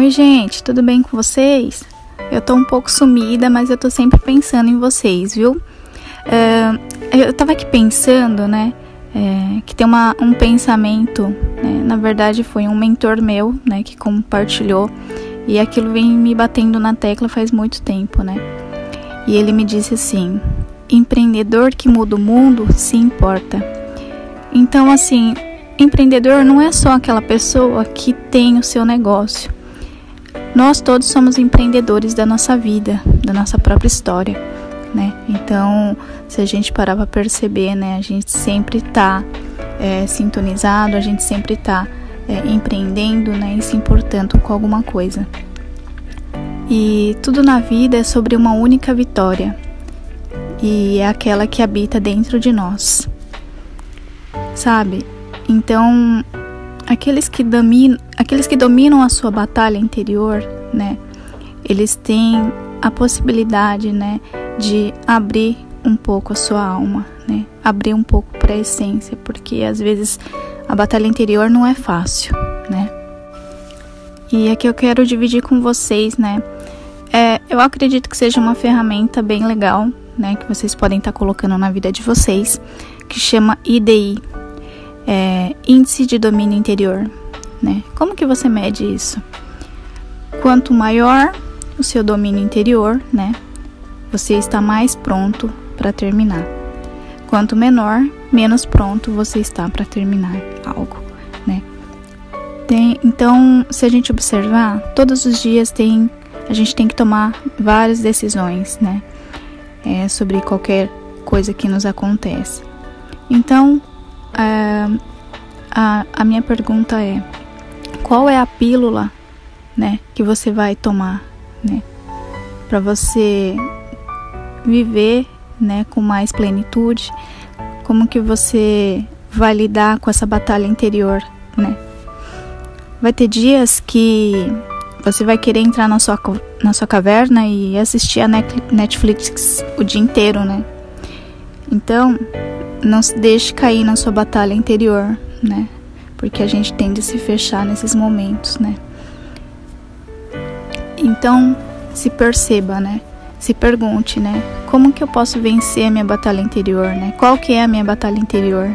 Oi, gente, tudo bem com vocês? Eu tô um pouco sumida, mas eu tô sempre pensando em vocês, viu? Uh, eu tava aqui pensando, né? É, que tem uma, um pensamento, né, na verdade foi um mentor meu, né, que compartilhou e aquilo vem me batendo na tecla faz muito tempo, né? E ele me disse assim: empreendedor que muda o mundo se importa. Então, assim, empreendedor não é só aquela pessoa que tem o seu negócio. Nós todos somos empreendedores da nossa vida, da nossa própria história, né? Então, se a gente parar para perceber, né, a gente sempre está é, sintonizado, a gente sempre está é, empreendendo, né, e se importando com alguma coisa. E tudo na vida é sobre uma única vitória, e é aquela que habita dentro de nós. Sabe? Então, aqueles que dominam, aqueles que dominam a sua batalha interior, né? Eles têm a possibilidade, né, de abrir um pouco a sua alma, né? Abrir um pouco para a essência, porque às vezes a batalha interior não é fácil, né? E aqui eu quero dividir com vocês, né? É, eu acredito que seja uma ferramenta bem legal, né? Que vocês podem estar tá colocando na vida de vocês, que chama IDI, é, Índice de Domínio Interior, né? Como que você mede isso? Quanto maior o seu domínio interior, né? Você está mais pronto para terminar. Quanto menor, menos pronto você está para terminar algo, né? Tem, então, se a gente observar, todos os dias tem a gente tem que tomar várias decisões, né? É, sobre qualquer coisa que nos acontece. Então, a, a, a minha pergunta é: qual é a pílula, né, que você vai tomar, né, para você viver, né, com mais plenitude? Como que você vai lidar com essa batalha interior, né? Vai ter dias que você vai querer entrar na sua, na sua caverna e assistir a Netflix o dia inteiro, né? Então, não se deixe cair na sua batalha interior, né? Porque a gente tende a se fechar nesses momentos, né? Então, se perceba, né? Se pergunte, né? Como que eu posso vencer a minha batalha interior, né? Qual que é a minha batalha interior,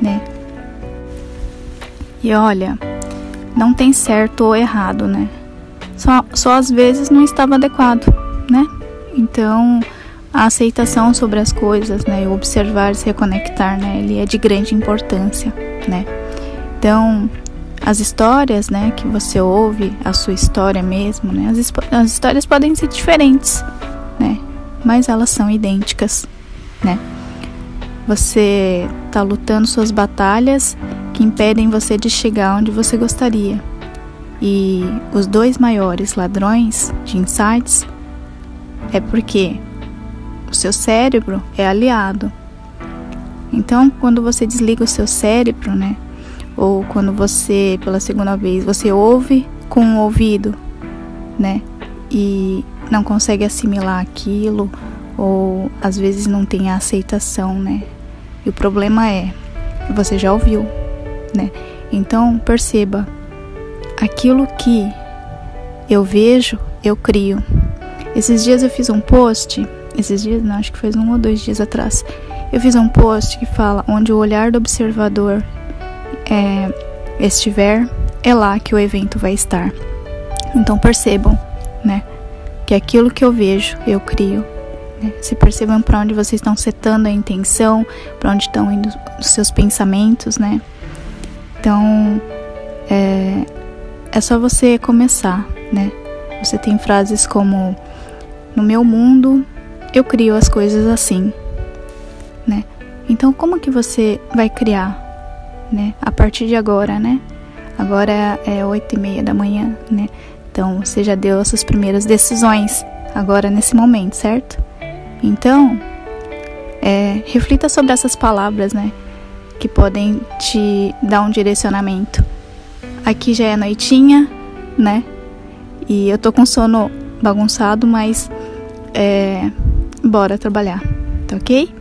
né? E olha, não tem certo ou errado, né? Só, só às vezes não estava adequado, né? Então, a aceitação sobre as coisas, né? O observar, se reconectar, né? Ele é de grande importância, né? Então, as histórias, né, que você ouve, a sua história mesmo, né? As, as histórias podem ser diferentes, né? Mas elas são idênticas, né? Você está lutando suas batalhas que impedem você de chegar onde você gostaria, e os dois maiores ladrões de insights é porque o seu cérebro é aliado. Então, quando você desliga o seu cérebro, né? Ou quando você, pela segunda vez, você ouve com o ouvido, né? E não consegue assimilar aquilo, ou às vezes não tem a aceitação, né? E o problema é, você já ouviu, né? Então, perceba, aquilo que eu vejo, eu crio. Esses dias eu fiz um post, esses dias, não, acho que faz um ou dois dias atrás, eu fiz um post que fala onde o olhar do observador é, estiver, é lá que o evento vai estar. Então percebam, né, que aquilo que eu vejo, eu crio. Né? Se percebam para onde vocês estão setando a intenção, para onde estão indo os seus pensamentos, né? Então, é, é só você começar, né? Você tem frases como: No meu mundo, eu crio as coisas assim, né? Então, como que você vai criar, né? A partir de agora, né? Agora é oito e meia da manhã, né? Então, você já deu as suas primeiras decisões agora nesse momento, certo? Então, é, reflita sobre essas palavras, né? Que podem te dar um direcionamento. Aqui já é noitinha, né? E eu tô com sono bagunçado, mas é, bora trabalhar, tá ok?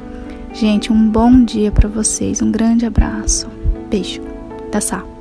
Gente, um bom dia para vocês, um grande abraço. Beijo. Da Sá.